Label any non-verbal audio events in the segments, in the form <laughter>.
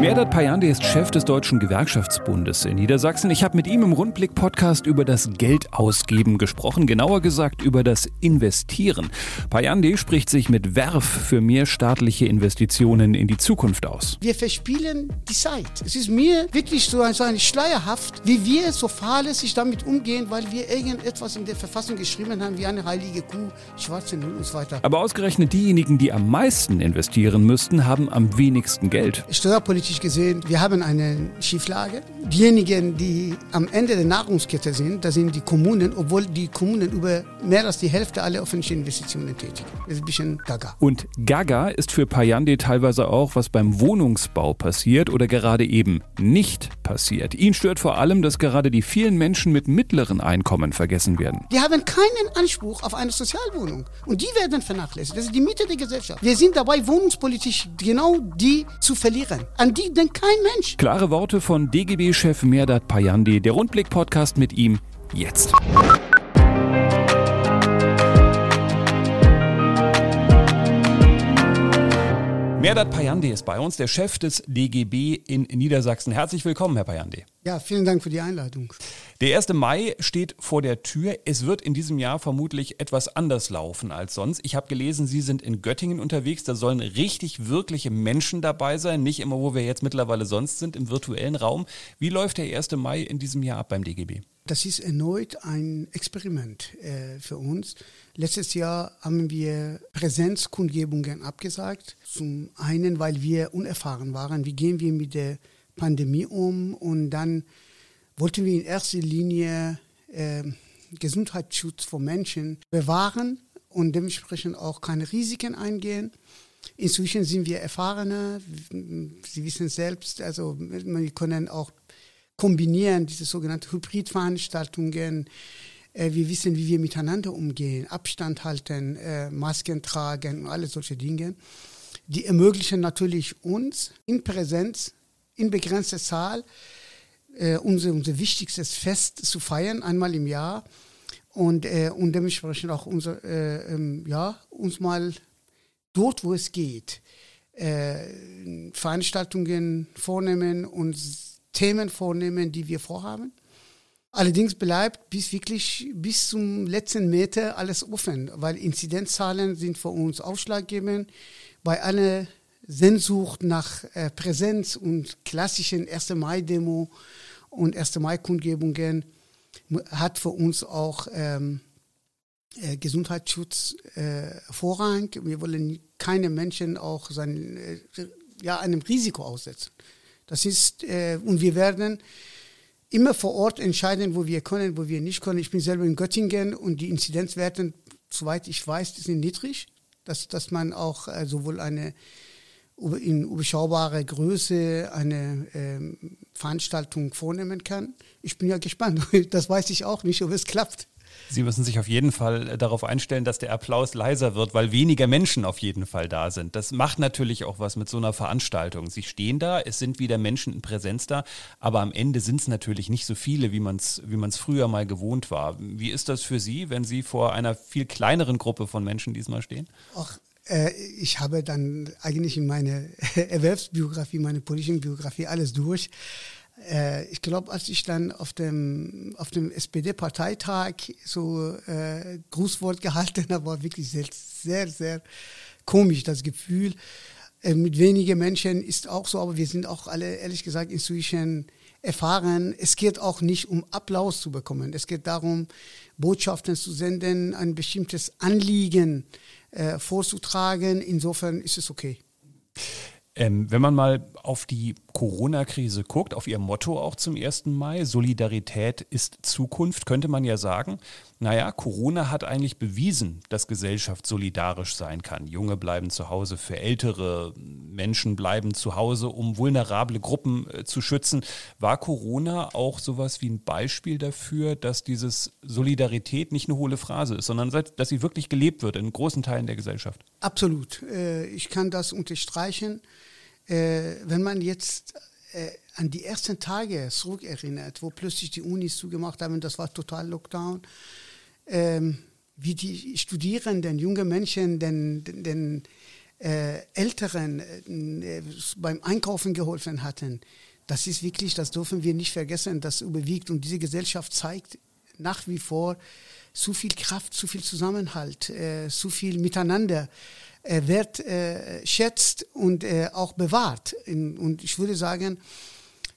Merdat Payande ist Chef des Deutschen Gewerkschaftsbundes in Niedersachsen. Ich habe mit ihm im Rundblick-Podcast über das Geldausgeben gesprochen, genauer gesagt über das Investieren. Payande spricht sich mit Werf für mehr staatliche Investitionen in die Zukunft aus. Wir verspielen die Zeit. Es ist mir wirklich so ein, so ein schleierhaft, wie wir so fahrlässig damit umgehen, weil wir irgendetwas in der Verfassung geschrieben haben, wie eine heilige Kuh, schwarze Null und so weiter. Aber ausgerechnet diejenigen, die am meisten investieren müssten, haben am wenigsten Geld. Steuerpolitisch gesehen, wir haben eine Schieflage. Diejenigen, die am Ende der Nahrungskette sind, das sind die Kommunen, obwohl die Kommunen über mehr als die Hälfte aller öffentlichen Investitionen tätigen. Das ist ein bisschen gaga. Und gaga ist für Payande teilweise auch, was beim Wohnungsbau passiert oder gerade eben nicht passiert. Ihn stört vor allem, dass gerade die vielen Menschen mit mittleren Einkommen vergessen werden. Die haben keinen Anspruch auf eine Sozialwohnung. Und die werden vernachlässigt. Das ist die Mitte der Gesellschaft. Wir sind dabei, wohnungspolitisch genau die zu verlieren. An die denkt kein Mensch. Klare Worte von DGB-Chef Merdat Payande. Der Rundblick-Podcast mit ihm jetzt. Merdat Payande ist bei uns, der Chef des DGB in Niedersachsen. Herzlich willkommen, Herr Payande. Ja, vielen Dank für die Einladung. Der 1. Mai steht vor der Tür. Es wird in diesem Jahr vermutlich etwas anders laufen als sonst. Ich habe gelesen, Sie sind in Göttingen unterwegs. Da sollen richtig wirkliche Menschen dabei sein, nicht immer, wo wir jetzt mittlerweile sonst sind, im virtuellen Raum. Wie läuft der 1. Mai in diesem Jahr ab beim DGB? Das ist erneut ein Experiment äh, für uns. Letztes Jahr haben wir Präsenzkundgebungen abgesagt. Zum einen, weil wir unerfahren waren. Wie gehen wir mit der Pandemie um? Und dann wollten wir in erster Linie äh, Gesundheitsschutz von Menschen bewahren und dementsprechend auch keine Risiken eingehen. Inzwischen sind wir erfahrener. Sie wissen selbst, also wir können auch kombinieren, diese sogenannten Hybridveranstaltungen. Äh, wir wissen, wie wir miteinander umgehen, Abstand halten, äh, Masken tragen und alle solche Dinge. Die ermöglichen natürlich uns in Präsenz, in begrenzter Zahl, äh, unser, unser wichtigstes Fest zu feiern, einmal im Jahr. Und, äh, und dementsprechend auch unser, äh, ähm, ja, uns mal dort, wo es geht, äh, Veranstaltungen vornehmen und Themen vornehmen, die wir vorhaben. Allerdings bleibt bis wirklich bis zum letzten Meter alles offen, weil Inzidenzzahlen sind für uns ausschlaggebend. Bei aller Sehnsucht nach äh, Präsenz und klassischen 1. Mai-Demo und 1. Mai-Kundgebungen hat für uns auch ähm, äh, Gesundheitsschutz äh, Vorrang. Wir wollen keine Menschen auch sein, äh, ja, einem Risiko aussetzen. Das ist, äh, und wir werden immer vor Ort entscheiden, wo wir können, wo wir nicht können. Ich bin selber in Göttingen und die Inzidenzwerte, soweit ich weiß, sind niedrig, dass, dass man auch äh, sowohl eine in überschaubare Größe eine ähm, Veranstaltung vornehmen kann. Ich bin ja gespannt. <laughs> Das weiß ich auch nicht, ob es klappt. Sie müssen sich auf jeden Fall äh, darauf einstellen, dass der Applaus leiser wird, weil weniger Menschen auf jeden Fall da sind. Das macht natürlich auch was mit so einer Veranstaltung. Sie stehen da, es sind wieder Menschen in Präsenz da, aber am Ende sind es natürlich nicht so viele, wie man es wie man's früher mal gewohnt war. Wie ist das für Sie, wenn Sie vor einer viel kleineren Gruppe von Menschen diesmal stehen? Ach, ich habe dann eigentlich in meine <laughs> Erwerbsbiografie, meine politischen Biografie alles durch. Äh, ich glaube, als ich dann auf dem, auf dem SPD-Parteitag so äh, Grußwort <laughs> gehalten habe, war wirklich sehr, sehr, sehr komisch das Gefühl. Äh, mit wenigen Menschen ist auch so, aber wir sind auch alle, ehrlich gesagt, inzwischen erfahren. Es geht auch nicht um Applaus zu bekommen. Es geht darum, Botschaften zu senden, ein bestimmtes Anliegen äh, vorzutragen. Insofern ist es okay. Ähm, wenn man mal auf die Corona-Krise guckt, auf ihr Motto auch zum 1. Mai, Solidarität ist Zukunft, könnte man ja sagen, naja, Corona hat eigentlich bewiesen, dass Gesellschaft solidarisch sein kann. Junge bleiben zu Hause für ältere, Menschen bleiben zu Hause, um vulnerable Gruppen äh, zu schützen. War Corona auch sowas wie ein Beispiel dafür, dass dieses Solidarität nicht eine hohle Phrase ist, sondern dass sie wirklich gelebt wird in großen Teilen der Gesellschaft? Absolut. Äh, ich kann das unterstreichen. Äh, wenn man jetzt äh, an die ersten Tage zurückerinnert, wo plötzlich die Unis zugemacht haben, das war total Lockdown. Ähm, wie die Studierenden, junge Menschen, den, den, den äh, Älteren äh, beim Einkaufen geholfen hatten. Das ist wirklich, das dürfen wir nicht vergessen, das überwiegt. Und diese Gesellschaft zeigt nach wie vor so viel Kraft, so viel Zusammenhalt, äh, so viel Miteinander äh, wert äh, schätzt und äh, auch bewahrt. und ich würde sagen,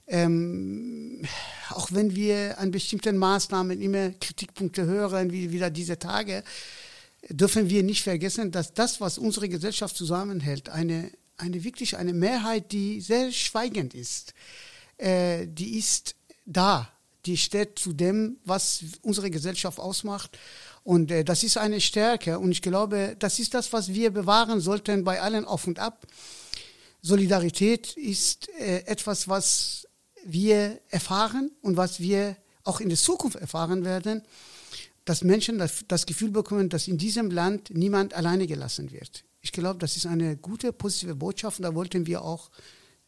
ähm, auch wenn wir an bestimmten Maßnahmen immer Kritikpunkte hören, wie wieder diese Tage, dürfen wir nicht vergessen, dass das, was unsere Gesellschaft zusammenhält, eine, eine wirklich eine Mehrheit, die sehr schweigend ist, äh, die ist da, die steht zu dem, was unsere Gesellschaft ausmacht. Und äh, das ist eine Stärke. Und ich glaube, das ist das, was wir bewahren sollten bei allen Auf und Ab. Solidarität ist äh, etwas, was wir erfahren und was wir auch in der Zukunft erfahren werden, dass Menschen das, das Gefühl bekommen, dass in diesem Land niemand alleine gelassen wird. Ich glaube, das ist eine gute, positive Botschaft und da wollten wir auch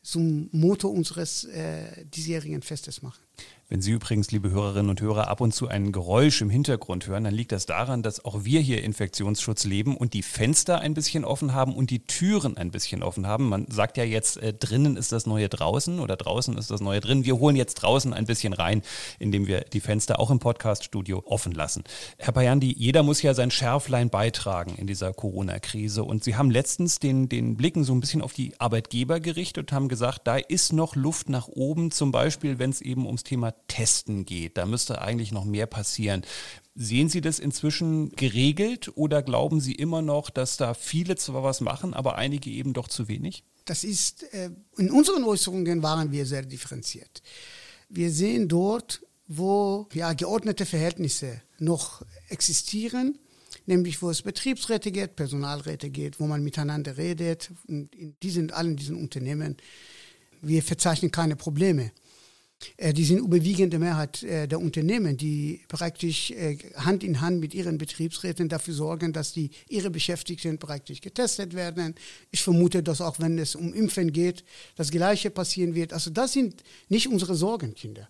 zum Motto unseres äh, diesjährigen Festes machen. Wenn Sie übrigens, liebe Hörerinnen und Hörer, ab und zu ein Geräusch im Hintergrund hören, dann liegt das daran, dass auch wir hier Infektionsschutz leben und die Fenster ein bisschen offen haben und die Türen ein bisschen offen haben. Man sagt ja jetzt, äh, drinnen ist das neue draußen oder draußen ist das neue drin. Wir holen jetzt draußen ein bisschen rein, indem wir die Fenster auch im Podcaststudio offen lassen. Herr Bayandi, jeder muss ja sein Schärflein beitragen in dieser Corona-Krise. Und Sie haben letztens den, den Blicken so ein bisschen auf die Arbeitgeber gerichtet und haben gesagt, da ist noch Luft nach oben, zum Beispiel, wenn es eben ums Thema Testen geht. Da müsste eigentlich noch mehr passieren. Sehen Sie das inzwischen geregelt oder glauben Sie immer noch, dass da viele zwar was machen, aber einige eben doch zu wenig? Das ist, äh, in unseren Äußerungen waren wir sehr differenziert. Wir sehen dort, wo ja, geordnete Verhältnisse noch existieren, nämlich wo es Betriebsräte geht, Personalräte geht, wo man miteinander redet. Und in diesen, allen diesen Unternehmen, wir verzeichnen keine Probleme. Äh, die sind überwiegende Mehrheit äh, der Unternehmen, die praktisch äh, Hand in Hand mit ihren Betriebsräten dafür sorgen, dass die ihre Beschäftigten praktisch getestet werden. Ich vermute, dass auch wenn es um Impfen geht, das Gleiche passieren wird. Also das sind nicht unsere Sorgenkinder.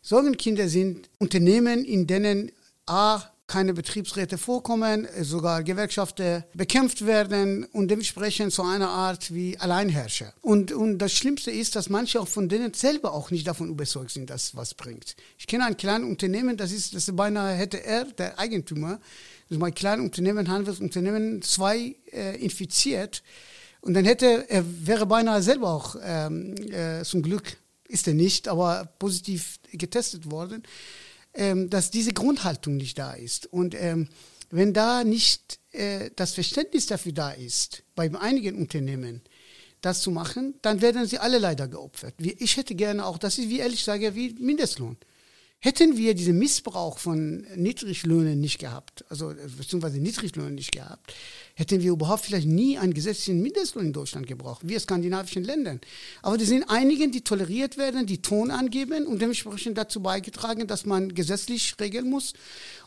Sorgenkinder sind Unternehmen, in denen A, keine Betriebsräte vorkommen, sogar Gewerkschaften bekämpft werden und dementsprechend so eine Art wie Alleinherrscher. Und, und das Schlimmste ist, dass manche auch von denen selber auch nicht davon überzeugt sind, dass was bringt. Ich kenne ein kleines Unternehmen, das ist, das beinahe hätte er, der Eigentümer, das ist mein kleines Unternehmen, Handelsunternehmen, zwei äh, infiziert. Und dann hätte er wäre beinahe selber auch ähm, äh, zum Glück ist er nicht, aber positiv getestet worden ähm, dass diese Grundhaltung nicht da ist. Und ähm, wenn da nicht äh, das Verständnis dafür da ist, bei einigen Unternehmen, das zu machen, dann werden sie alle leider geopfert. Ich hätte gerne auch, das ist, wie ehrlich sage, wie Mindestlohn. Hätten wir diesen Missbrauch von Niedriglöhnen nicht gehabt, also beziehungsweise Niedriglöhnen nicht gehabt, hätten wir überhaupt vielleicht nie einen gesetzlichen Mindestlohn in Deutschland gebraucht, wie in skandinavischen Ländern. Aber es sind einige, die toleriert werden, die Ton angeben und dementsprechend dazu beigetragen, dass man gesetzlich regeln muss.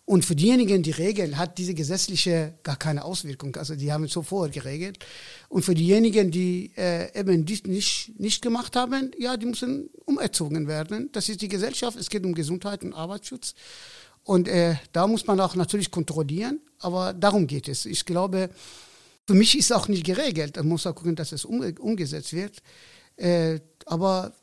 Und für diejenigen, die regeln, hat diese gesetzliche gar keine Auswirkung. Also die haben es sofort geregelt. Und für diejenigen, die äh, eben dies nicht, nicht gemacht haben, ja, die müssen umerzogen werden. Das ist die Gesellschaft. Es geht um Gesundheit und Arbeitsschutz. Und äh, da muss man auch natürlich kontrollieren, aber darum geht es. Ich glaube, für mich ist auch nicht geregelt. Man muss auch gucken, dass es um, umgesetzt wird. Äh, aber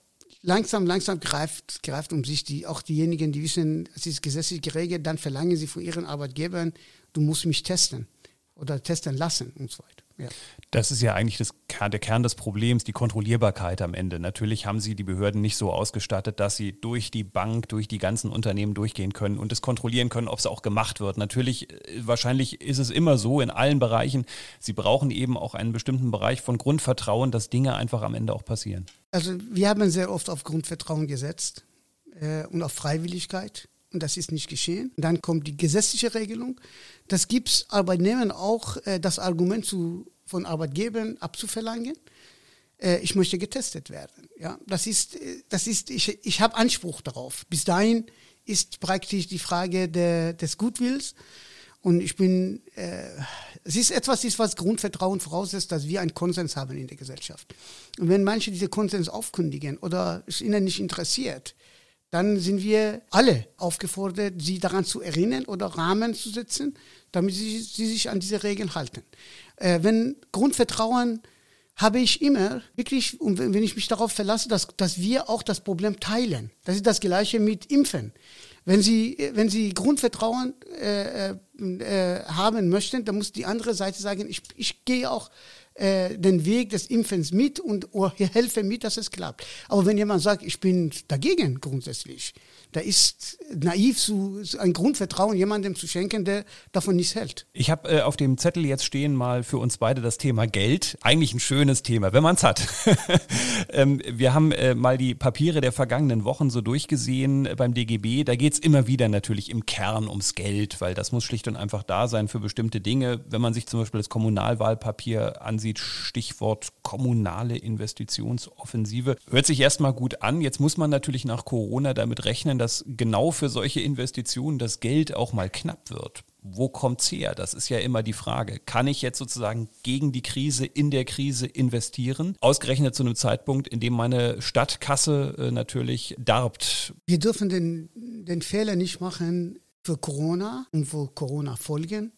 langsam, langsam greift, greift um sich die, auch diejenigen, die wissen, es ist gesetzlich geregelt, dann verlangen sie von ihren Arbeitgebern, du musst mich testen oder testen lassen und so weiter. Ja. Das ist ja eigentlich das, der Kern des Problems, die Kontrollierbarkeit am Ende. Natürlich haben sie die Behörden nicht so ausgestattet, dass sie durch die Bank, durch die ganzen Unternehmen durchgehen können und es kontrollieren können, ob es auch gemacht wird. Natürlich, äh, wahrscheinlich ist es immer so in allen Bereichen. Sie brauchen eben auch einen bestimmten Bereich von Grundvertrauen, dass Dinge einfach am Ende auch passieren. Also wir haben sehr oft auf Grundvertrauen gesetzt äh, und auf Freiwilligkeit. Und das ist nicht geschehen. Dann kommt die gesetzliche Regelung. Das gibt es Arbeitnehmern auch, äh, das Argument zu, von Arbeitgebern abzuverlangen. Äh, ich möchte getestet werden. Ja, das ist, äh, das ist ich, ich habe Anspruch darauf. Bis dahin ist praktisch die Frage der, des Gutwills. Und ich bin, äh, es ist etwas, ist, was Grundvertrauen voraussetzt, dass wir einen Konsens haben in der Gesellschaft. Und wenn manche diese Konsens aufkündigen oder es ihnen nicht interessiert, dann sind wir alle aufgefordert, sie daran zu erinnern oder Rahmen zu setzen, damit sie, sie sich an diese Regeln halten. Äh, wenn Grundvertrauen habe ich immer wirklich, und wenn ich mich darauf verlasse, dass, dass wir auch das Problem teilen. Das ist das Gleiche mit Impfen. Wenn Sie, wenn Sie Grundvertrauen äh, äh, äh haben möchten, dann muss die andere Seite sagen, ich, ich gehe auch äh, den Weg des Impfens mit und helfe mit, dass es klappt. Aber wenn jemand sagt, ich bin dagegen grundsätzlich, da ist naiv zu, ein Grundvertrauen jemandem zu schenken, der davon nichts hält. Ich habe äh, auf dem Zettel jetzt stehen mal für uns beide das Thema Geld. Eigentlich ein schönes Thema, wenn man es hat. <laughs> ähm, wir haben äh, mal die Papiere der vergangenen Wochen so durchgesehen äh, beim DGB. Da geht es immer wieder natürlich im Kern ums Geld, weil das muss schlicht und einfach da sein für bestimmte Dinge. Wenn man sich zum Beispiel das Kommunalwahlpapier ansieht, Stichwort kommunale Investitionsoffensive, hört sich erstmal gut an. Jetzt muss man natürlich nach Corona damit rechnen, dass genau für solche Investitionen das Geld auch mal knapp wird. Wo kommt es her? Das ist ja immer die Frage. Kann ich jetzt sozusagen gegen die Krise, in der Krise investieren? Ausgerechnet zu einem Zeitpunkt, in dem meine Stadtkasse äh, natürlich darbt. Wir dürfen den, den Fehler nicht machen für Corona und für Corona-Folgen.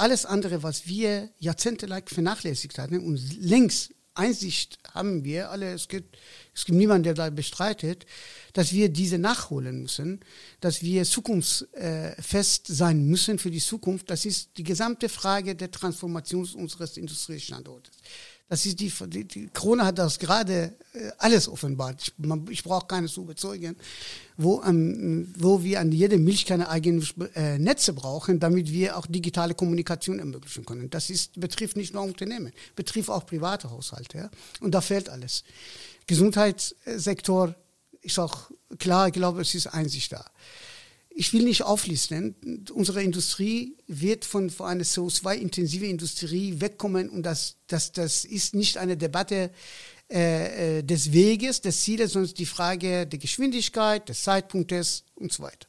Alles andere, was wir jahrzehntelang vernachlässigt hatten und längst Einsicht haben wir alle, es gibt, es gibt niemanden, der da bestreitet, dass wir diese nachholen müssen, dass wir zukunftsfest sein müssen für die Zukunft. Das ist die gesamte Frage der Transformation unseres Industriestandortes. Das ist die, die, die Corona hat das gerade äh, alles offenbart. Ich, ich brauche keine zu überzeugen, wo, ähm, wo wir an jeder Milchkanne eigene äh, Netze brauchen, damit wir auch digitale Kommunikation ermöglichen können. Das ist, betrifft nicht nur Unternehmen, betrifft auch private Haushalte. Ja? Und da fehlt alles. Gesundheitssektor ist auch klar, ich glaube, es ist Einsicht da ich will nicht auflisten. Unsere Industrie wird von, von einer CO2-intensive Industrie wegkommen und das, das, das ist nicht eine Debatte äh, äh, des Weges, des Zieles, sondern die Frage der Geschwindigkeit, des Zeitpunktes und so weiter.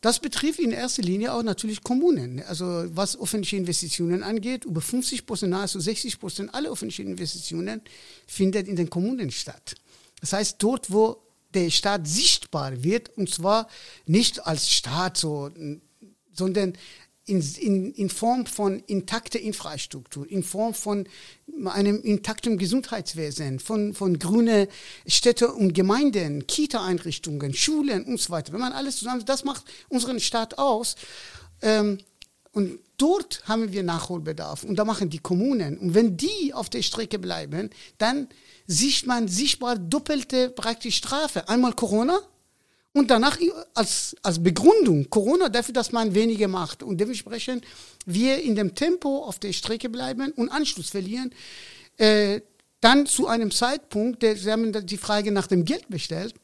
Das betrifft in erster Linie auch natürlich Kommunen. Also was öffentliche Investitionen angeht, über 50 Prozent, nahezu 60 Prozent aller öffentlichen Investitionen findet in den Kommunen statt. Das heißt, dort, wo der Staat sichtbar wird, und zwar nicht als Staat, so, sondern in, in, in Form von intakter Infrastruktur, in Form von einem intakten Gesundheitswesen, von, von grüne Städte und Gemeinden, Kita-Einrichtungen, Schulen und so weiter. Wenn man alles zusammen, das macht unseren Staat aus. Ähm, und dort haben wir Nachholbedarf. Und da machen die Kommunen. Und wenn die auf der Strecke bleiben, dann sieht man sichtbar doppelte praktisch Strafe. Einmal Corona und danach als, als Begründung Corona dafür, dass man weniger macht. Und dementsprechend wir in dem Tempo auf der Strecke bleiben und Anschluss verlieren. Äh, dann zu einem Zeitpunkt, der, Sie haben die Frage nach dem Geld bestellt.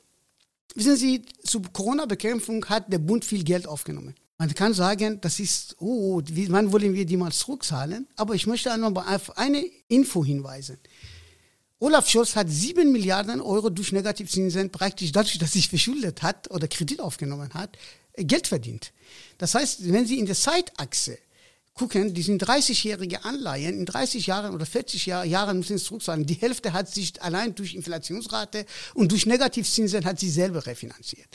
Wissen Sie, zur Corona-Bekämpfung hat der Bund viel Geld aufgenommen. Man kann sagen, das ist, oh, wann wollen wir die mal zurückzahlen? Aber ich möchte einmal auf eine Info hinweisen. Olaf Scholz hat sieben Milliarden Euro durch Negativzinsen praktisch dadurch, dass sich verschuldet hat oder Kredit aufgenommen hat, Geld verdient. Das heißt, wenn Sie in der Zeitachse gucken, die sind 30-jährige Anleihen, in 30 Jahren oder 40 Jahr, Jahren müssen sie zurückzahlen. Die Hälfte hat sich allein durch Inflationsrate und durch Negativzinsen hat sie selber refinanziert.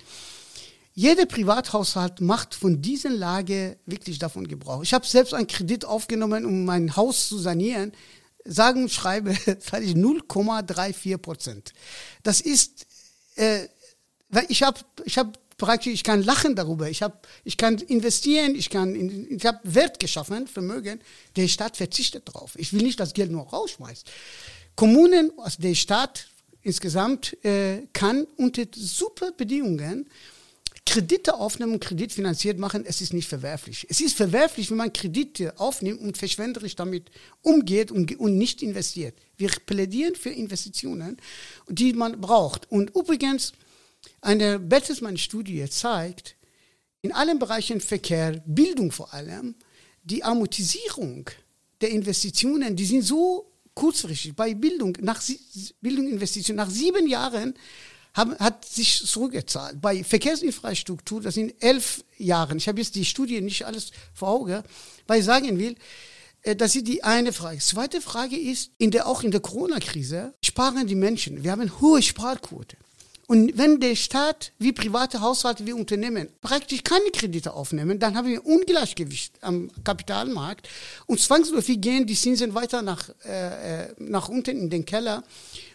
Jeder Privathaushalt macht von dieser Lage wirklich davon Gebrauch. Ich habe selbst einen Kredit aufgenommen, um mein Haus zu sanieren sagen und schreibe, <laughs> zahle ich 0,34 Prozent. Das ist, äh, weil ich habe ich hab praktisch, ich kann lachen darüber, ich, hab, ich kann investieren, ich, kann, ich habe Wert geschaffen, Vermögen, der Staat verzichtet darauf. Ich will nicht das Geld nur rausschmeißen. Kommunen, also der Staat insgesamt äh, kann unter super Bedingungen Kredite aufnehmen und kreditfinanziert machen, es ist nicht verwerflich. Es ist verwerflich, wenn man Kredite aufnimmt und verschwenderisch damit umgeht und, und nicht investiert. Wir plädieren für Investitionen, die man braucht. Und übrigens, eine Bertelsmann-Studie zeigt, in allen Bereichen Verkehr, Bildung vor allem, die Amortisierung der Investitionen, die sind so kurzfristig. Bei Bildung, nach Bildung, Investitionen, nach sieben Jahren haben, hat sich zurückgezahlt. Bei Verkehrsinfrastruktur, das sind elf Jahre, ich habe jetzt die Studie nicht alles vor Augen, weil ich sagen will, äh, das ist die eine Frage. Zweite Frage ist, in der, auch in der Corona-Krise sparen die Menschen. Wir haben eine hohe Sparquote. Und wenn der Staat wie private Haushalte wie Unternehmen praktisch keine Kredite aufnehmen, dann haben wir Ungleichgewicht am Kapitalmarkt und zwangsläufig gehen die Zinsen weiter nach, äh, äh nach unten in den Keller.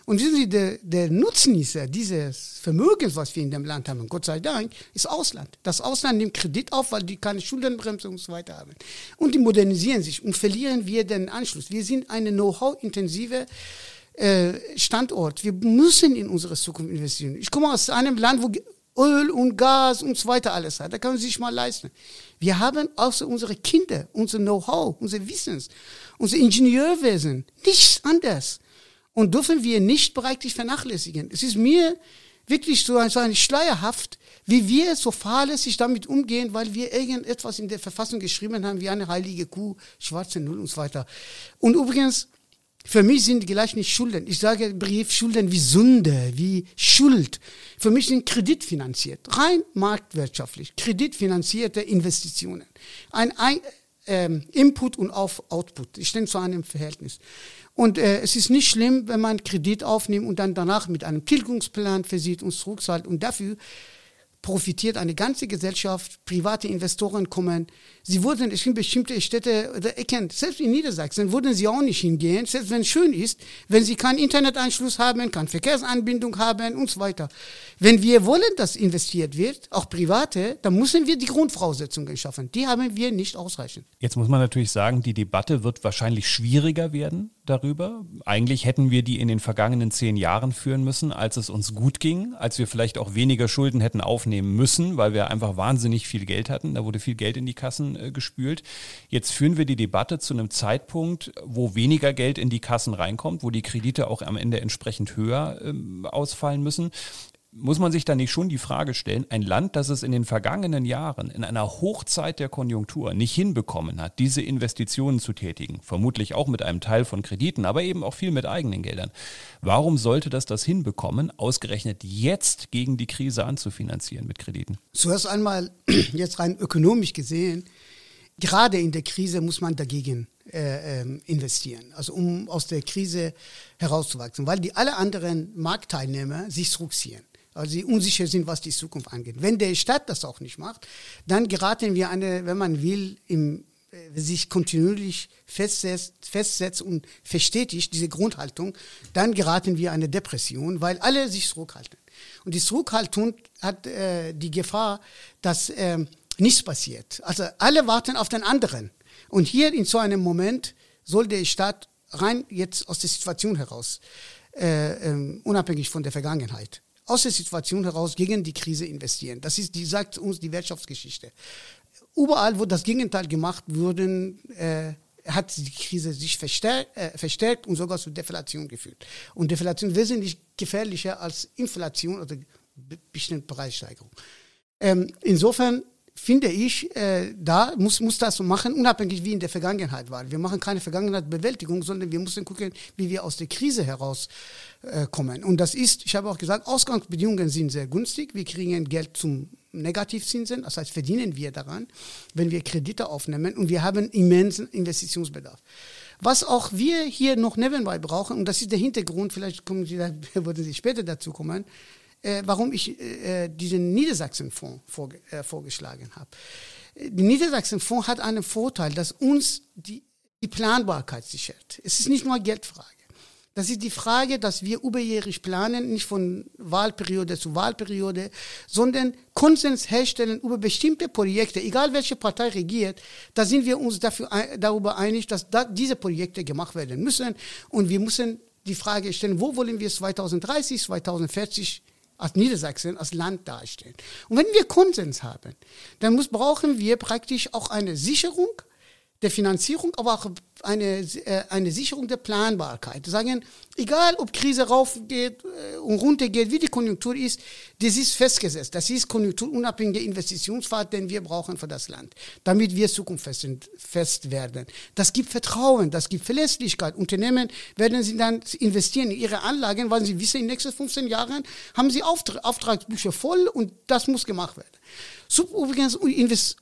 Und wissen Sie, der, der Nutznießer dieses Vermögens, was wir in dem Land haben, Gott sei Dank, ist Ausland. Das Ausland nimmt Kredit auf, weil die keine Schuldenbremse und so weiter haben. Und die modernisieren sich und verlieren wir den Anschluss. Wir sind eine Know-how-intensive äh, Standort. Wir müssen in unsere Zukunft investieren. Ich komme aus einem Land, wo Öl und Gas und so weiter alles hat. Da kann man sich mal leisten. Wir haben außer unsere Kinder, unser Know-how, unser Wissens, unser Ingenieurwesen, nichts anderes. Und dürfen wir nicht bereitlich vernachlässigen. Es ist mir wirklich so, so eine schleierhaft, wie wir so fahrlässig damit umgehen, weil wir irgendetwas in der Verfassung geschrieben haben, wie eine heilige Kuh, schwarze Null und so weiter. Und übrigens, für mich sind gleich nicht Schulden. Ich sage Brief Schulden wie Sünde, wie Schuld. Für mich sind kreditfinanziert, rein marktwirtschaftlich, kreditfinanzierte Investitionen. Ein, ein ähm, Input und auf Output. Ich stehe zu einem Verhältnis. Und äh, es ist nicht schlimm, wenn man Kredit aufnimmt und dann danach mit einem Tilgungsplan versieht und zurückzahlt. Und dafür profitiert eine ganze Gesellschaft, private Investoren kommen. Sie wurden in bestimmte Städte oder Ecken, selbst in Niedersachsen, würden sie auch nicht hingehen, selbst wenn es schön ist, wenn sie keinen Internetanschluss haben, keine Verkehrsanbindung haben und so weiter. Wenn wir wollen, dass investiert wird, auch private, dann müssen wir die Grundvoraussetzungen schaffen. Die haben wir nicht ausreichend. Jetzt muss man natürlich sagen, die Debatte wird wahrscheinlich schwieriger werden darüber. Eigentlich hätten wir die in den vergangenen zehn Jahren führen müssen, als es uns gut ging, als wir vielleicht auch weniger Schulden hätten aufnehmen müssen, weil wir einfach wahnsinnig viel Geld hatten. Da wurde viel Geld in die Kassen äh, gespült. Jetzt führen wir die Debatte zu einem Zeitpunkt, wo weniger Geld in die Kassen reinkommt, wo die Kredite auch am Ende entsprechend höher äh, ausfallen müssen muss man sich da nicht schon die Frage stellen, ein Land, das es in den vergangenen Jahren in einer Hochzeit der Konjunktur nicht hinbekommen hat, diese Investitionen zu tätigen, vermutlich auch mit einem Teil von Krediten, aber eben auch viel mit eigenen Geldern. Warum sollte das das hinbekommen, ausgerechnet jetzt gegen die Krise anzufinanzieren mit Krediten? Zuerst einmal, <clears throat> jetzt rein ökonomisch gesehen, gerade in der Krise muss man dagegen äh, ähm, investieren, also um aus der Krise herauszuwachsen, weil die alle anderen Marktteilnehmer sich zurückziehen also sie unsicher sind, was die Zukunft angeht. Wenn der Staat das auch nicht macht, dann geraten wir eine, wenn man will, im, äh, sich kontinuierlich festsetzt, festsetzt und verstetigt, diese Grundhaltung, dann geraten wir eine Depression, weil alle sich zurückhalten. Und die Zurückhaltung hat äh, die Gefahr, dass äh, nichts passiert. Also alle warten auf den anderen. Und hier in so einem Moment soll der Staat rein jetzt aus der Situation heraus, äh, äh, unabhängig von der Vergangenheit, aus der Situation heraus gegen die Krise investieren. Das ist, die sagt uns die Wirtschaftsgeschichte. Überall, wo das Gegenteil gemacht wurde, äh, hat die Krise sich verstärkt, äh, verstärkt und sogar zu Deflation geführt. Und Deflation wesentlich gefährlicher als Inflation oder bestimmte Preissteigerung. Ähm, insofern finde ich, äh, da muss, muss das so machen, unabhängig wie in der Vergangenheit war. Wir machen keine Vergangenheitsbewältigung, sondern wir müssen gucken, wie wir aus der Krise herauskommen. Äh, Und das ist, ich habe auch gesagt, Ausgangsbedingungen sind sehr günstig. Wir kriegen Geld zum Negativzinsen, das heißt, verdienen wir daran, wenn wir Kredite aufnehmen und wir haben immensen Investitionsbedarf. Was auch wir hier noch nebenbei brauchen, und das ist der Hintergrund, vielleicht kommen Sie, da, <laughs> würden Sie später dazu kommen, äh, warum ich äh, diesen Niedersachsenfonds vor, äh, vorgeschlagen habe. Der Niedersachsenfonds hat einen Vorteil, dass uns die, die Planbarkeit sichert. Es ist nicht nur Geldfrage. Das ist die Frage, dass wir überjährig planen, nicht von Wahlperiode zu Wahlperiode, sondern Konsens herstellen über bestimmte Projekte, egal welche Partei regiert, da sind wir uns dafür, darüber einig, dass da diese Projekte gemacht werden müssen. Und wir müssen die Frage stellen, wo wollen wir es 2030, 2040 als Niedersachsen, als Land darstellen. Und wenn wir Konsens haben, dann muss, brauchen wir praktisch auch eine Sicherung der Finanzierung, aber auch eine, äh, eine Sicherung der Planbarkeit. Sagen, egal ob Krise raufgeht äh, und runter geht, wie die Konjunktur ist, das ist festgesetzt. Das ist konjunkturunabhängiger Investitionspfad, den wir brauchen für das Land, damit wir zukunftsfest werden. Das gibt Vertrauen, das gibt Verlässlichkeit. Unternehmen werden sie dann investieren in ihre Anlagen, weil sie wissen, in den nächsten 15 Jahren haben sie Auftragsbücher voll und das muss gemacht werden. Übrigens,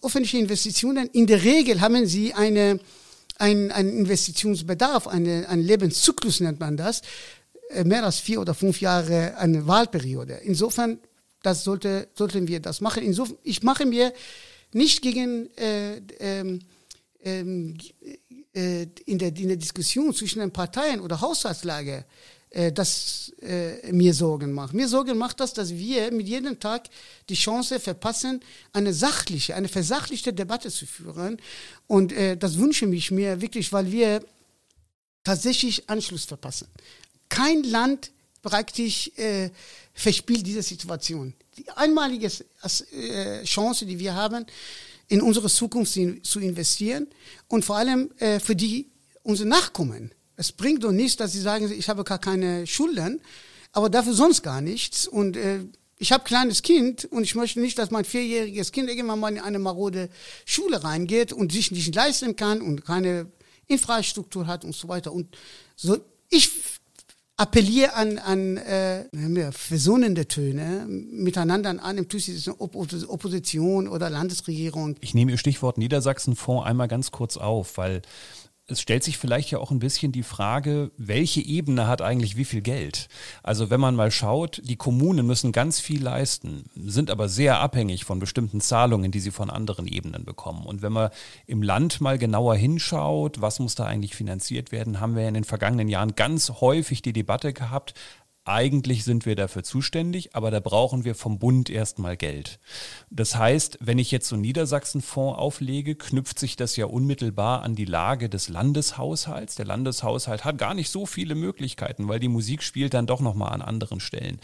öffentliche Investitionen, in der Regel haben sie eine, einen, einen Investitionsbedarf, eine, einen Lebenszyklus nennt man das, äh, mehr als vier oder fünf Jahre eine Wahlperiode. Insofern, das sollte, sollten wir das machen. Insofern, ich mache mir nicht gegen äh, ähm, ähm, äh, in, der, in der Diskussion zwischen den Parteien oder Haushaltslage das äh, mir Sorgen macht. Mir Sorgen macht das, dass wir mit jedem Tag die Chance verpassen, eine sachliche, eine versachlichte Debatte zu führen. Und äh, das wünsche ich mir wirklich, weil wir tatsächlich Anschluss verpassen. Kein Land praktisch äh, verspielt diese Situation. Die einmalige äh, Chance, die wir haben, in unsere Zukunft zu investieren und vor allem äh, für die unsere Nachkommen. Es bringt doch nichts, dass sie sagen, ich habe gar keine Schulden, aber dafür sonst gar nichts. Und äh, ich habe ein kleines Kind und ich möchte nicht, dass mein vierjähriges Kind irgendwann mal in eine marode Schule reingeht und sich nicht leisten kann und keine Infrastruktur hat und so weiter. Und so, ich appelliere an, an äh, versöhnende Töne miteinander an einem Tisch Opposition oder Landesregierung. Ich nehme Ihr Stichwort Niedersachsenfonds einmal ganz kurz auf, weil es stellt sich vielleicht ja auch ein bisschen die Frage, welche Ebene hat eigentlich wie viel Geld? Also wenn man mal schaut, die Kommunen müssen ganz viel leisten, sind aber sehr abhängig von bestimmten Zahlungen, die sie von anderen Ebenen bekommen. Und wenn man im Land mal genauer hinschaut, was muss da eigentlich finanziert werden, haben wir in den vergangenen Jahren ganz häufig die Debatte gehabt, eigentlich sind wir dafür zuständig, aber da brauchen wir vom Bund erstmal Geld. Das heißt, wenn ich jetzt so einen Niedersachsenfonds auflege, knüpft sich das ja unmittelbar an die Lage des Landeshaushalts. Der Landeshaushalt hat gar nicht so viele Möglichkeiten, weil die Musik spielt dann doch nochmal an anderen Stellen.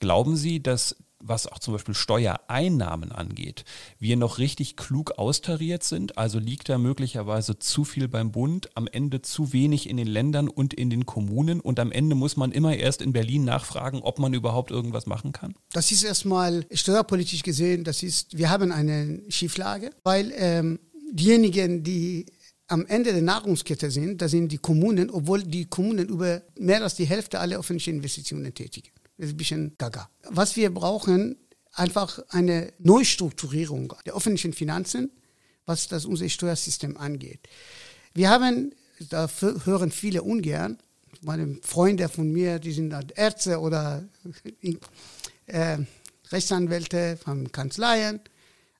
Glauben Sie, dass was auch zum Beispiel Steuereinnahmen angeht, wir noch richtig klug austariert sind. Also liegt da möglicherweise zu viel beim Bund, am Ende zu wenig in den Ländern und in den Kommunen und am Ende muss man immer erst in Berlin nachfragen, ob man überhaupt irgendwas machen kann? Das ist erstmal steuerpolitisch gesehen, das ist, wir haben eine Schieflage, weil ähm, diejenigen, die am Ende der Nahrungskette sind, das sind die Kommunen, obwohl die Kommunen über mehr als die Hälfte aller öffentlichen Investitionen tätigen. Das ist ein bisschen gaga. Was wir brauchen, einfach eine Neustrukturierung der öffentlichen Finanzen, was das unser Steuersystem angeht. Wir haben, da hören viele ungern, meine Freunde von mir, die sind Ärzte oder <laughs> äh, Rechtsanwälte von Kanzleien,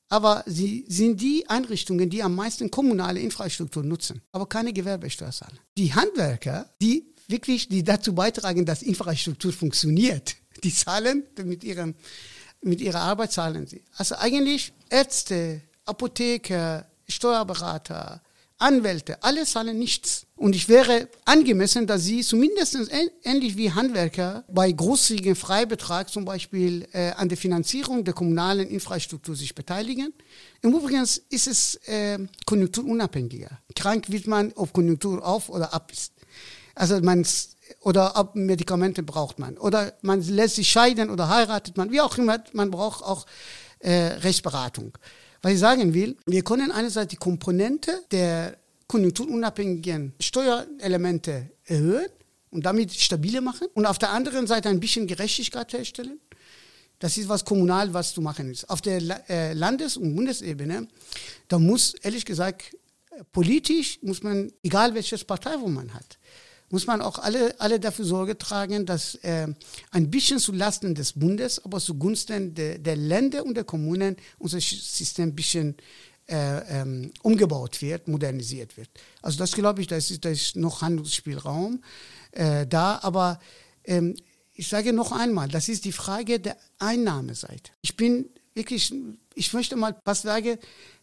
aber sie sind die Einrichtungen, die am meisten kommunale Infrastruktur nutzen, aber keine Gewerbesteuer zahlen. Die Handwerker, die wirklich, die dazu beitragen, dass Infrastruktur funktioniert. Die zahlen mit, ihrem, mit ihrer Arbeit zahlen sie. Also eigentlich Ärzte, Apotheker, Steuerberater, Anwälte, alle zahlen nichts. Und ich wäre angemessen, dass sie zumindest ähnlich wie Handwerker bei großzügigen Freibetrag zum Beispiel äh, an der Finanzierung der kommunalen Infrastruktur sich beteiligen. Im Übrigen ist es äh, konjunkturunabhängiger. Krank wird man, ob Konjunktur auf oder ab ist. Also man oder ob Medikamente braucht man oder man lässt sich scheiden oder heiratet man, wie auch immer, man braucht auch äh, Rechtsberatung. Was ich sagen will, wir können einerseits die Komponente der konjunkturunabhängigen Steuerelemente erhöhen und damit stabiler machen und auf der anderen Seite ein bisschen Gerechtigkeit herstellen. Das ist was kommunal, was zu machen ist. Auf der äh, Landes- und Bundesebene, da muss ehrlich gesagt politisch muss man, egal welches Partei wo man hat, muss man auch alle, alle dafür Sorge tragen, dass äh, ein bisschen zulasten des Bundes, aber zugunsten de, der Länder und der Kommunen unser System ein bisschen äh, ähm, umgebaut wird, modernisiert wird. Also das glaube ich, da ist, ist noch Handlungsspielraum äh, da, aber ähm, ich sage noch einmal, das ist die Frage der Einnahmeseite. Ich bin wirklich, ich möchte mal was sagen,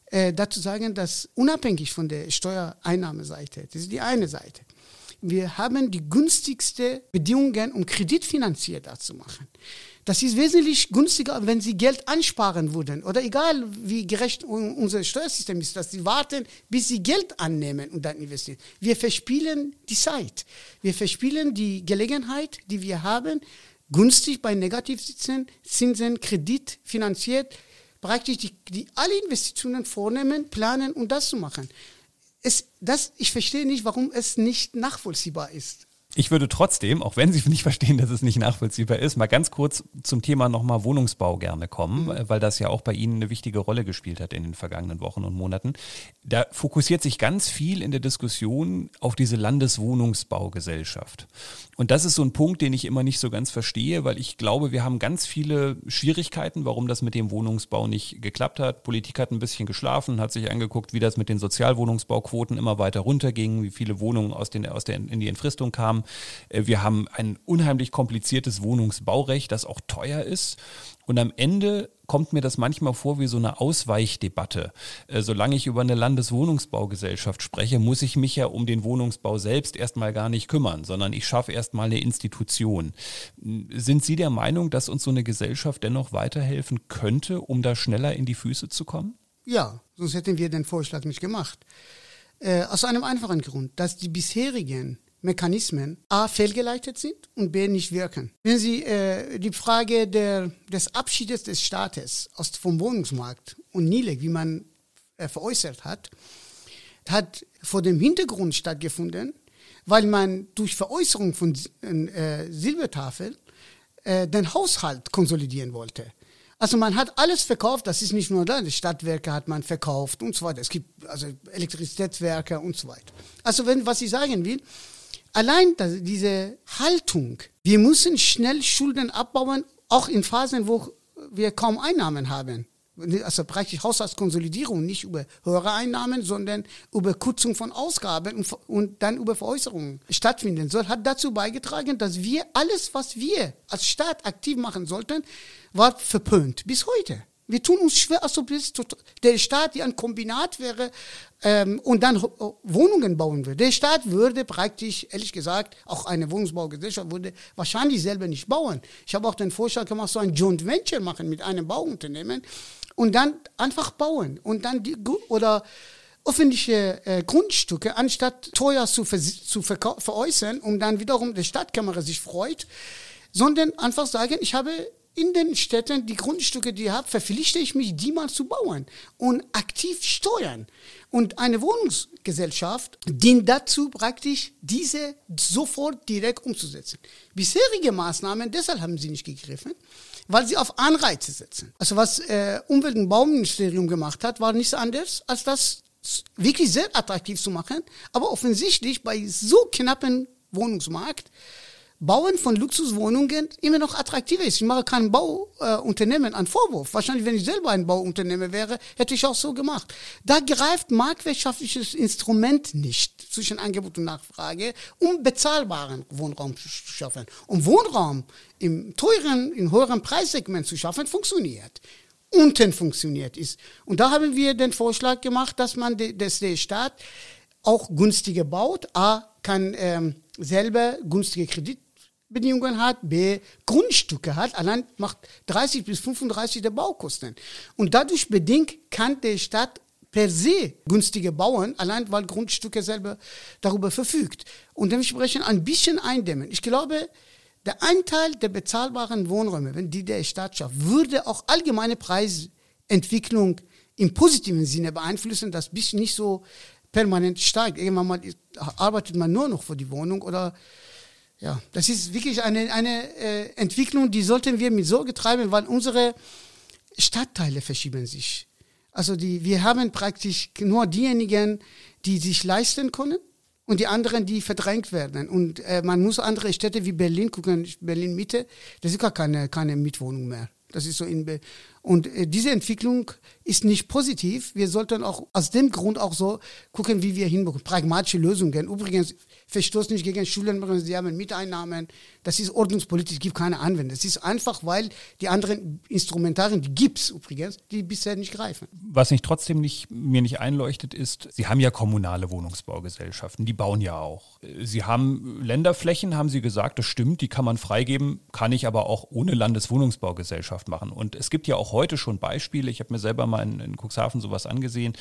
äh, dazu sagen, dass unabhängig von der Steuereinnahmeseite, das ist die eine Seite, wir haben die günstigste Bedingungen, um kreditfinanziert das zu machen. Das ist wesentlich günstiger, wenn sie Geld ansparen würden. Oder egal, wie gerecht unser Steuersystem ist, dass sie warten, bis sie Geld annehmen und dann investieren. Wir verspielen die Zeit. Wir verspielen die Gelegenheit, die wir haben, günstig bei Negativzinsen, Zinsen, Kredit finanziert, praktisch die, die alle Investitionen vornehmen, planen und das zu machen es, das, ich verstehe nicht, warum es nicht nachvollziehbar ist. Ich würde trotzdem, auch wenn Sie <laughs> nicht verstehen, dass es nicht nachvollziehbar ist, mal ganz kurz zum Thema nochmal Wohnungsbau gerne kommen, mhm. weil das ja auch bei Ihnen eine wichtige Rolle gespielt hat in den vergangenen Wochen und Monaten. Da fokussiert sich ganz viel in der Diskussion auf diese Landeswohnungsbaugesellschaft. Und das ist so ein Punkt, den ich immer nicht so ganz verstehe, weil ich glaube, wir haben ganz viele Schwierigkeiten, warum das mit dem Wohnungsbau nicht geklappt hat. Politik hat ein bisschen geschlafen, hat sich angeguckt, wie das mit den Sozialwohnungsbauquoten immer weiter runterging, wie viele Wohnungen aus, den, aus der, in die Entfristung kamen. Äh, wir haben ein unheimlich kompliziertes Wohnungsbaurecht, das auch teuer ist. Und am Ende kommt mir das manchmal vor wie so eine Ausweichdebatte. Äh, solange ich über eine Landeswohnungsbaugesellschaft spreche, muss ich mich ja um den Wohnungsbau selbst erstmal gar nicht kümmern, sondern ich schaffe erstmal eine Institution. Sind Sie der Meinung, dass uns so eine Gesellschaft dennoch weiterhelfen könnte, um da schneller in die Füße zu kommen? Ja, sonst hätten wir den Vorschlag nicht gemacht. Äh, aus einem einfachen Grund, dass die bisherigen Mechanismen A fehlgeleitet sind und B nicht wirken. Wenn Sie äh, die Frage der, des Abschiedes des Staates aus, vom Wohnungsmarkt und NILEG, wie man äh, veräußert hat, hat vor dem Hintergrund stattgefunden, weil man durch Veräußerung von äh, Silbertafel äh, den Haushalt konsolidieren wollte. Also man hat alles verkauft, das ist nicht nur da, die Stadtwerke hat man verkauft und so weiter. Es gibt also Elektrizitätswerke und so weiter. Also wenn, was ich sagen will, allein das, diese Haltung, wir müssen schnell Schulden abbauen, auch in Phasen, wo wir kaum Einnahmen haben. Also praktisch Haushaltskonsolidierung, nicht über höhere Einnahmen, sondern über Kürzung von Ausgaben und, und dann über Veräußerungen stattfinden soll, hat dazu beigetragen, dass wir alles, was wir als Staat aktiv machen sollten, war verpönt. Bis heute. Wir tun uns schwer, als ob der Staat ja ein Kombinat wäre ähm, und dann Wohnungen bauen würde. Der Staat würde praktisch, ehrlich gesagt, auch eine Wohnungsbaugesellschaft würde wahrscheinlich selber nicht bauen. Ich habe auch den Vorschlag gemacht, so ein Joint Venture machen mit einem Bauunternehmen und dann einfach bauen und dann die, oder öffentliche äh, Grundstücke, anstatt teuer zu, zu veräußern, um dann wiederum die Stadtkamera sich freut, sondern einfach sagen, ich habe in den Städten die Grundstücke, die ich habe, verpflichte ich mich, die mal zu bauen und aktiv steuern. Und eine Wohnungsgesellschaft dient dazu, praktisch diese sofort direkt umzusetzen. Bisherige Maßnahmen, deshalb haben sie nicht gegriffen, weil sie auf Anreize setzen. Also was äh, Umwelt- und Bauministerium gemacht hat, war nichts anderes, als das wirklich sehr attraktiv zu machen. Aber offensichtlich bei so knappen Wohnungsmarkt Bauen von Luxuswohnungen immer noch attraktiver ist. Ich mache keinem Bauunternehmen äh, einen Vorwurf. Wahrscheinlich, wenn ich selber ein Bauunternehmer wäre, hätte ich auch so gemacht. Da greift marktwirtschaftliches Instrument nicht zwischen Angebot und Nachfrage, um bezahlbaren Wohnraum zu schaffen. Um Wohnraum im teuren, im höheren Preissegment zu schaffen, funktioniert unten funktioniert ist. Und da haben wir den Vorschlag gemacht, dass man, dass der Staat auch günstiger baut. A, kann ähm, selber günstige Kredit Bedingungen hat, B, Grundstücke hat, allein macht 30 bis 35 der Baukosten. Und dadurch bedingt kann der Stadt per se günstige bauen, allein weil Grundstücke selber darüber verfügt. Und dementsprechend ein bisschen eindämmen. Ich glaube, der Anteil der bezahlbaren Wohnräume, wenn die der Staat schafft, würde auch allgemeine Preisentwicklung im positiven Sinne beeinflussen, dass bis nicht so permanent steigt. Irgendwann mal arbeitet man nur noch für die Wohnung oder ja, das ist wirklich eine, eine äh, Entwicklung, die sollten wir mit Sorge treiben, weil unsere Stadtteile verschieben sich. Also die, wir haben praktisch nur diejenigen, die sich leisten können und die anderen, die verdrängt werden. Und äh, man muss andere Städte wie Berlin gucken, Berlin Mitte, das ist gar keine, keine Mietwohnung mehr. Das ist so in Be und äh, diese Entwicklung ist nicht positiv. Wir sollten auch aus dem Grund auch so gucken, wie wir hinbekommen. Pragmatische Lösungen. Übrigens, verstoßt nicht gegen Schulen, sie haben Miteinnahmen. Das ist ordnungspolitisch, gibt keine Anwendung. Das ist einfach, weil die anderen Instrumentarien, die gibt es übrigens, die bisher nicht greifen. Was mich trotzdem nicht, mir nicht einleuchtet, ist, Sie haben ja kommunale Wohnungsbaugesellschaften, die bauen ja auch. Sie haben Länderflächen, haben Sie gesagt, das stimmt, die kann man freigeben, kann ich aber auch ohne Landeswohnungsbaugesellschaft machen. Und es gibt ja auch heute schon Beispiele, ich habe mir selber mal in, in Cuxhaven sowas angesehen,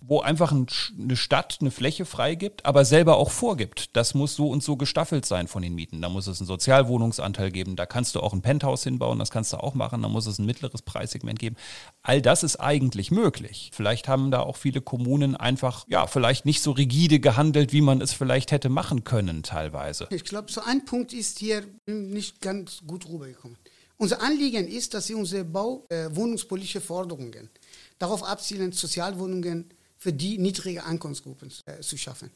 wo einfach ein, eine Stadt eine Fläche freigibt, aber selber auch vorgibt, das muss so und so gestaffelt sein von den Mieten. Da muss es einen Sozialwohnungsanteil geben, da kannst du auch ein Penthouse hinbauen, das kannst du auch machen, da muss es ein mittleres Preissegment geben. All das ist eigentlich möglich. Vielleicht haben da auch viele Kommunen einfach, ja, vielleicht nicht so rigide gehandelt, wie man es vielleicht hätte machen können teilweise. Ich glaube, so ein Punkt ist hier nicht ganz gut rübergekommen. Unser Anliegen ist, dass sie unsere Bau-, äh, wohnungspolitische Forderungen darauf abzielen, Sozialwohnungen für die niedrige Einkommensgruppen äh, zu schaffen.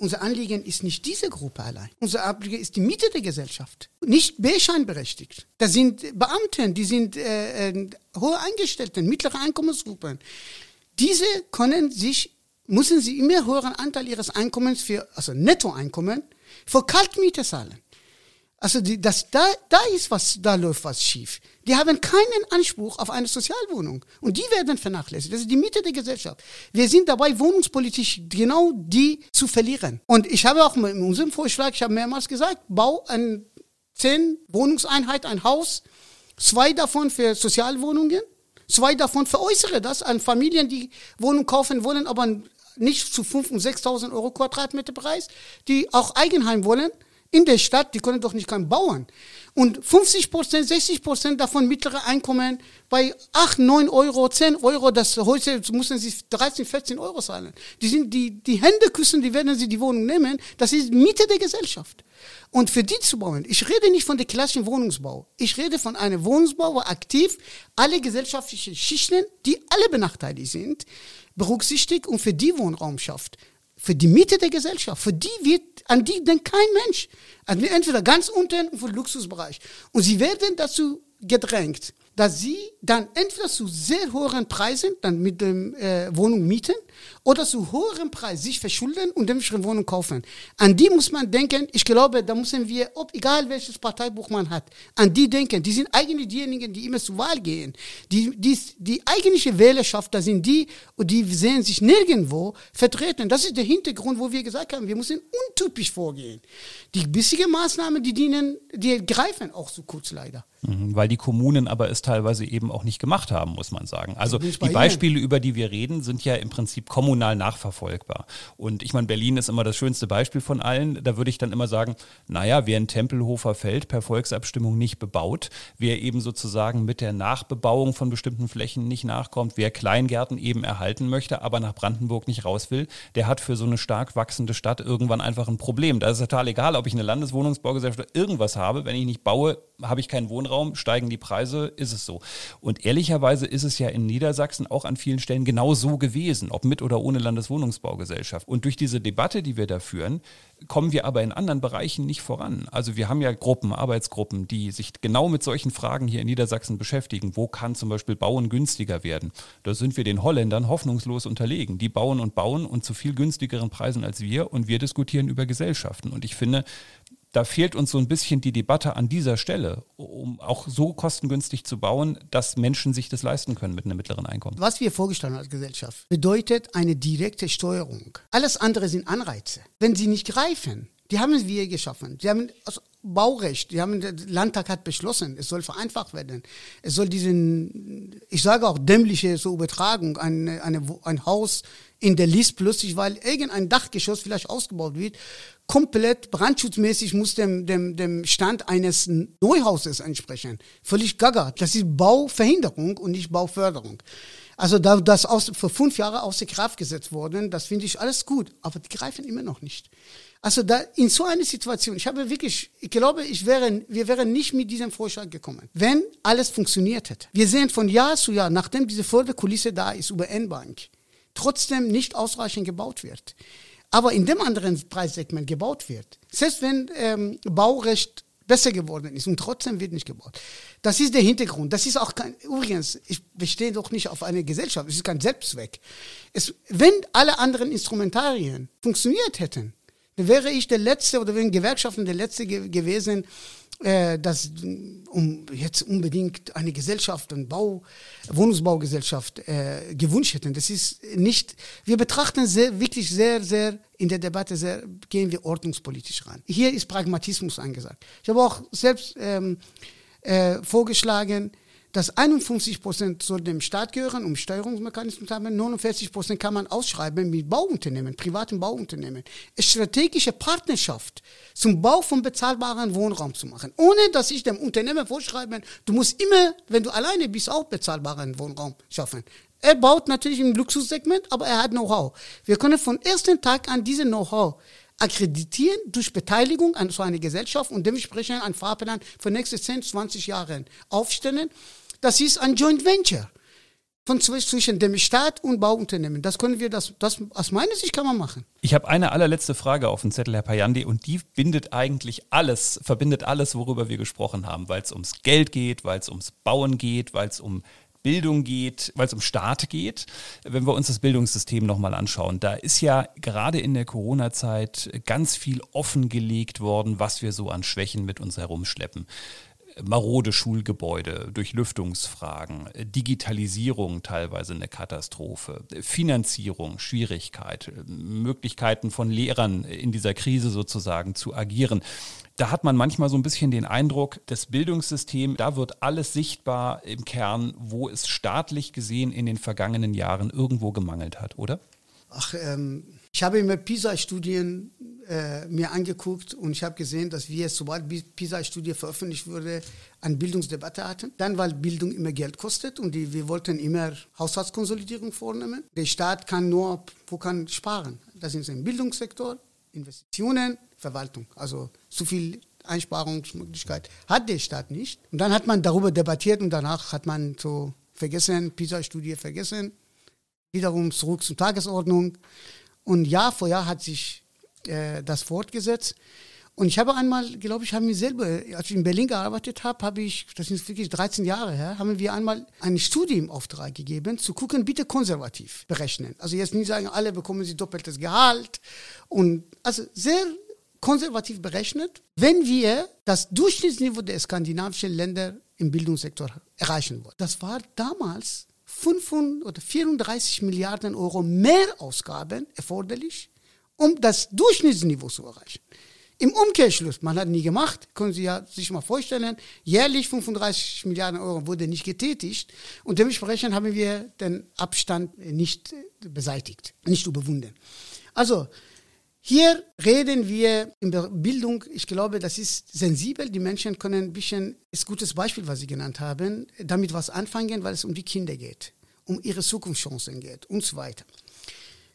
Unser Anliegen ist nicht diese Gruppe allein. Unser Anliegen ist die Mitte der Gesellschaft. Nicht B-Scheinberechtigt. Das sind Beamten, die sind äh, äh, hohe Eingestellte, mittlere Einkommensgruppen. Diese können sich, müssen sie immer höheren Anteil ihres Einkommens für, also Nettoeinkommen, für Kaltmiete zahlen. Also die, das, da, da ist was, da läuft was schief. Die haben keinen Anspruch auf eine Sozialwohnung und die werden vernachlässigt. Das ist die Mitte der Gesellschaft. Wir sind dabei, wohnungspolitisch genau die zu verlieren. Und ich habe auch in unserem Vorschlag, ich habe mehrmals gesagt, bau ein zehn Wohnungseinheit, ein Haus, zwei davon für Sozialwohnungen, zwei davon veräußere das an Familien, die Wohnung kaufen wollen, aber nicht zu 5.000 und 6.000 Euro Quadratmeter Preis, die auch Eigenheim wollen in der Stadt, die können doch nicht kein Bauern. Und 50 Prozent, 60 Prozent davon mittlere Einkommen bei 8, 9 Euro, 10 Euro, das heute müssen sie 13, 14 Euro zahlen. Die sind die, die Hände küssen, die werden sie die Wohnung nehmen. Das ist Mitte der Gesellschaft. Und für die zu bauen, ich rede nicht von der klassischen Wohnungsbau. Ich rede von einem Wohnungsbau, wo aktiv alle gesellschaftlichen Schichten, die alle benachteiligt sind, berücksichtigt und für die Wohnraum schafft für die Mitte der Gesellschaft, für die wird, an die denkt kein Mensch. Also entweder ganz unten für den Luxusbereich. Und sie werden dazu gedrängt, dass sie dann entweder zu sehr hohen Preisen dann mit dem äh, Wohnung mieten oder zu höherem Preis sich verschulden und dementsprechend Wohnung kaufen. An die muss man denken. Ich glaube, da müssen wir, ob egal welches Parteibuch man hat, an die denken. Die sind eigentlich diejenigen, die immer zur Wahl gehen. Die, die, die eigentliche Wählerschaft, das sind die, und die sehen sich nirgendwo vertreten. Das ist der Hintergrund, wo wir gesagt haben, wir müssen untypisch vorgehen. Die bissigen Maßnahmen, die dienen, die greifen auch zu kurz leider. Mhm, weil die Kommunen aber es teilweise eben auch nicht gemacht haben, muss man sagen. Also die Beispiele, über die wir reden, sind ja im Prinzip kommunal nachverfolgbar. Und ich meine, Berlin ist immer das schönste Beispiel von allen. Da würde ich dann immer sagen, naja, wer in Tempelhofer Feld per Volksabstimmung nicht bebaut, wer eben sozusagen mit der Nachbebauung von bestimmten Flächen nicht nachkommt, wer Kleingärten eben erhalten möchte, aber nach Brandenburg nicht raus will, der hat für so eine stark wachsende Stadt irgendwann einfach ein Problem. Da ist es total egal, ob ich eine Landeswohnungsbaugesellschaft oder irgendwas habe. Wenn ich nicht baue, habe ich keinen Wohnraum, steigen die Preise, ist es so. Und ehrlicherweise ist es ja in Niedersachsen auch an vielen Stellen genau so gewesen, ob mit oder ohne Landeswohnungsbaugesellschaft. Und durch diese Debatte, die wir da führen, kommen wir aber in anderen Bereichen nicht voran. Also wir haben ja Gruppen, Arbeitsgruppen, die sich genau mit solchen Fragen hier in Niedersachsen beschäftigen. Wo kann zum Beispiel Bauen günstiger werden? Da sind wir den Holländern hoffnungslos unterlegen. Die bauen und bauen und zu viel günstigeren Preisen als wir und wir diskutieren über Gesellschaften. Und ich finde, da fehlt uns so ein bisschen die Debatte an dieser Stelle, um auch so kostengünstig zu bauen, dass Menschen sich das leisten können mit einem mittleren Einkommen. Was wir vorgestellt haben als Gesellschaft, bedeutet eine direkte Steuerung. Alles andere sind Anreize. Wenn sie nicht greifen, die haben wir geschaffen. Die haben also Baurecht, die haben, der Landtag hat beschlossen, es soll vereinfacht werden. Es soll diesen, ich sage auch dämliche so Übertragung, ein, eine, ein Haus in der List plötzlich, weil irgendein Dachgeschoss vielleicht ausgebaut wird, komplett brandschutzmäßig muss dem, dem, dem Stand eines Neuhauses entsprechen. Völlig gaga. Das ist Bauverhinderung und nicht Bauförderung. Also da das aus, für fünf Jahre außer Kraft gesetzt worden, das finde ich alles gut, aber die greifen immer noch nicht. Also da in so eine Situation, ich habe wirklich, ich glaube, ich wäre, wir wären nicht mit diesem Vorschlag gekommen, wenn alles funktioniert hätte. Wir sehen von Jahr zu Jahr, nachdem diese Förderkulisse da ist über N-Bank, trotzdem nicht ausreichend gebaut wird aber in dem anderen Preissegment gebaut wird. Selbst wenn ähm, Baurecht besser geworden ist und trotzdem wird nicht gebaut. Das ist der Hintergrund. Das ist auch kein, übrigens, ich bestehe doch nicht auf eine Gesellschaft, es ist kein Selbstzweck. Es, wenn alle anderen Instrumentarien funktioniert hätten, dann wäre ich der Letzte oder wären Gewerkschaften der Letzte ge gewesen, äh, dass um jetzt unbedingt eine Gesellschaft, eine Bau, Wohnungsbaugesellschaft äh, gewünscht hätten. Das ist nicht, wir betrachten sehr, wirklich sehr, sehr in der Debatte sehr, gehen wir ordnungspolitisch ran. Hier ist Pragmatismus angesagt. Ich habe auch selbst ähm, äh, vorgeschlagen, dass 51 Prozent soll dem Staat gehören, um Steuerungsmechanismen zu haben. 49 Prozent kann man ausschreiben mit Bauunternehmen, privaten Bauunternehmen. Eine strategische Partnerschaft zum Bau von bezahlbaren Wohnraum zu machen. Ohne, dass ich dem Unternehmen vorschreibe, du musst immer, wenn du alleine bist, auch bezahlbaren Wohnraum schaffen. Er baut natürlich im Luxussegment, aber er hat Know-how. Wir können von ersten Tag an diese Know-how akkreditieren durch Beteiligung an so einer Gesellschaft und dementsprechend einen Fahrplan für nächste 10, 20 Jahre aufstellen. Das ist ein Joint Venture von zwischen dem Staat und Bauunternehmen. Das können wir, das, das aus meiner Sicht kann man machen. Ich habe eine allerletzte Frage auf dem Zettel, Herr Payandi, und die bindet eigentlich alles, verbindet alles, worüber wir gesprochen haben, weil es ums Geld geht, weil es ums Bauen geht, weil es um Bildung geht, weil es um Staat geht. Wenn wir uns das Bildungssystem nochmal anschauen, da ist ja gerade in der Corona-Zeit ganz viel offengelegt worden, was wir so an Schwächen mit uns herumschleppen marode Schulgebäude, Durchlüftungsfragen, Digitalisierung teilweise eine Katastrophe, Finanzierung, Schwierigkeit, Möglichkeiten von Lehrern in dieser Krise sozusagen zu agieren. Da hat man manchmal so ein bisschen den Eindruck, das Bildungssystem, da wird alles sichtbar im Kern, wo es staatlich gesehen in den vergangenen Jahren irgendwo gemangelt hat, oder? Ach, ähm, ich habe mir PISA-Studien äh, mir angeguckt und ich habe gesehen, dass wir, sobald PISA-Studie veröffentlicht wurde, eine Bildungsdebatte hatten. Dann, weil Bildung immer Geld kostet und die, wir wollten immer Haushaltskonsolidierung vornehmen. Der Staat kann nur, wo kann sparen? Das ist im Bildungssektor, Investitionen, Verwaltung. Also zu viel Einsparungsmöglichkeit hat der Staat nicht. Und dann hat man darüber debattiert und danach hat man so vergessen, PISA-Studie vergessen, wiederum zurück zur Tagesordnung. Und Jahr vor Jahr hat sich äh, das fortgesetzt. Und ich habe einmal, glaube ich, haben wir selber, als ich in Berlin gearbeitet habe, habe ich, das ist wirklich 13 Jahre her, haben wir einmal eine Studie im Auftrag gegeben, zu gucken, bitte konservativ berechnen. Also jetzt nicht sagen, alle bekommen sie doppeltes Gehalt. Und also sehr konservativ berechnet, wenn wir das Durchschnittsniveau der skandinavischen Länder im Bildungssektor erreichen wollen. Das war damals 500 oder 34 Milliarden Euro mehr Ausgaben erforderlich, um das Durchschnittsniveau zu erreichen. Im Umkehrschluss, man hat nie gemacht, können Sie ja sich mal vorstellen, jährlich 35 Milliarden Euro wurde nicht getätigt und dementsprechend haben wir den Abstand nicht beseitigt, nicht überwunden. Also hier reden wir der Bildung, ich glaube, das ist sensibel. Die Menschen können ein bisschen, ist ein gutes Beispiel, was Sie genannt haben, damit was anfangen, weil es um die Kinder geht, um ihre Zukunftschancen geht und so weiter.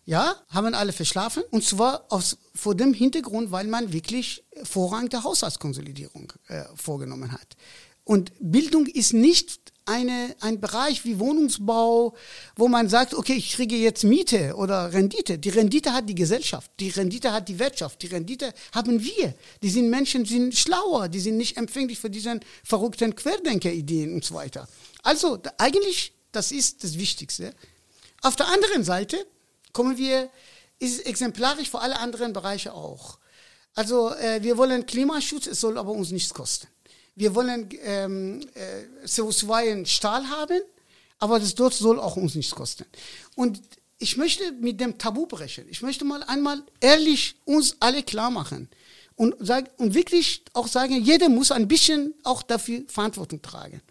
Ja, haben alle verschlafen und zwar aus, vor dem Hintergrund, weil man wirklich Vorrang der Haushaltskonsolidierung äh, vorgenommen hat. Und Bildung ist nicht eine, ein Bereich wie Wohnungsbau, wo man sagt, okay, ich kriege jetzt Miete oder Rendite. Die Rendite hat die Gesellschaft, die Rendite hat die Wirtschaft, die Rendite haben wir. Die sind Menschen, die sind schlauer, die sind nicht empfänglich für diese verrückten Querdenker-Ideen und so weiter. Also eigentlich, das ist das Wichtigste. Auf der anderen Seite kommen wir, ist exemplarisch für alle anderen Bereiche auch. Also äh, wir wollen Klimaschutz, es soll aber uns nichts kosten wir wollen ähm, äh, CO2 in Stahl haben, aber das dort soll auch uns nichts kosten. Und ich möchte mit dem Tabu brechen. Ich möchte mal einmal ehrlich uns alle klar machen und, sag, und wirklich auch sagen, jeder muss ein bisschen auch dafür Verantwortung tragen.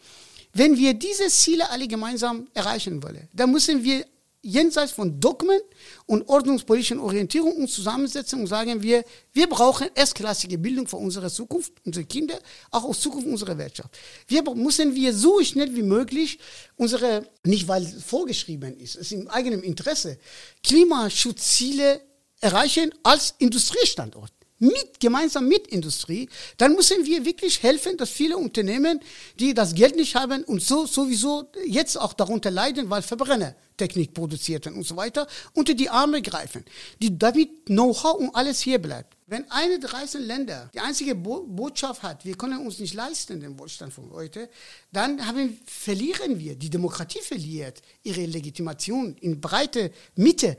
Wenn wir diese Ziele alle gemeinsam erreichen wollen, dann müssen wir jenseits von Dogmen und ordnungspolitischen Orientierung uns zusammensetzen und sagen wir, wir brauchen erstklassige Bildung für unsere Zukunft, unsere Kinder, auch aus Zukunft unserer Wirtschaft. Wir müssen wir so schnell wie möglich unsere, nicht weil es vorgeschrieben ist, es ist im eigenen Interesse, Klimaschutzziele erreichen als Industriestandort mit, gemeinsam mit Industrie, dann müssen wir wirklich helfen, dass viele Unternehmen, die das Geld nicht haben und so sowieso jetzt auch darunter leiden, weil Verbrennertechnik produziert und so weiter, unter die Arme greifen, die damit Know-how und alles hier bleibt. Wenn eine der reichsten Länder die einzige Bo Botschaft hat, wir können uns nicht leisten, den Wohlstand von heute, dann haben, verlieren wir, die Demokratie verliert ihre Legitimation in breite Mitte,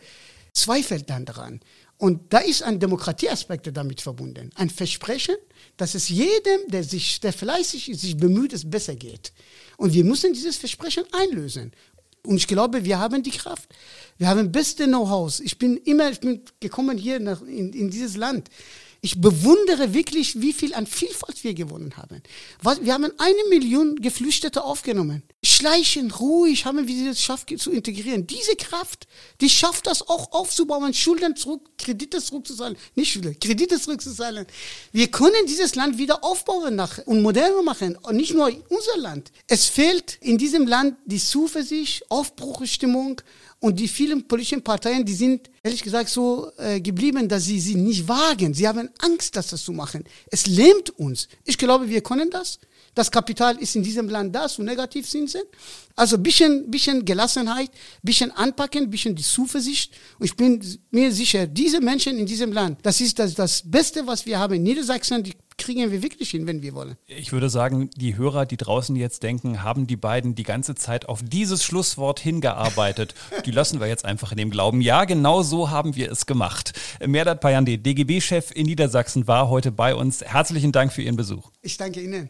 zweifelt dann daran. Und da ist ein Demokratieaspekt damit verbunden. Ein Versprechen, dass es jedem, der sich, der fleißig ist, sich bemüht, es besser geht. Und wir müssen dieses Versprechen einlösen. Und ich glaube, wir haben die Kraft. Wir haben beste Know-hows. Ich bin immer, ich bin gekommen hier nach, in, in dieses Land. Ich bewundere wirklich, wie viel an Vielfalt wir gewonnen haben. Wir haben eine Million Geflüchtete aufgenommen. Schleichend, ruhig haben wir es geschafft zu integrieren. Diese Kraft, die schafft das auch aufzubauen, Schulden zurück, Kredite zurückzuzahlen, nicht Schulden, Kredite zurückzuzahlen. Wir können dieses Land wieder aufbauen nach, und moderner machen, und nicht nur unser Land. Es fehlt in diesem Land die Zuversicht, Aufbruchstimmung und die vielen politischen Parteien, die sind ehrlich gesagt so äh, geblieben, dass sie sie nicht wagen. Sie haben Angst, das zu machen. Es lähmt uns. Ich glaube, wir können das. Das Kapital ist in diesem Land da, zu Negativzinsen. Also ein bisschen, bisschen Gelassenheit, bisschen anpacken, bisschen die Zuversicht. Und ich bin mir sicher, diese Menschen in diesem Land, das ist das, das Beste, was wir haben in Niedersachsen, die kriegen wir wirklich hin, wenn wir wollen. Ich würde sagen, die Hörer, die draußen jetzt denken, haben die beiden die ganze Zeit auf dieses Schlusswort hingearbeitet. die lassen wir jetzt einfach in dem Glauben. Ja, genau so haben wir es gemacht. Merdat Payande, DGB-Chef in Niedersachsen, war heute bei uns. Herzlichen Dank für Ihren Besuch. Ich danke Ihnen.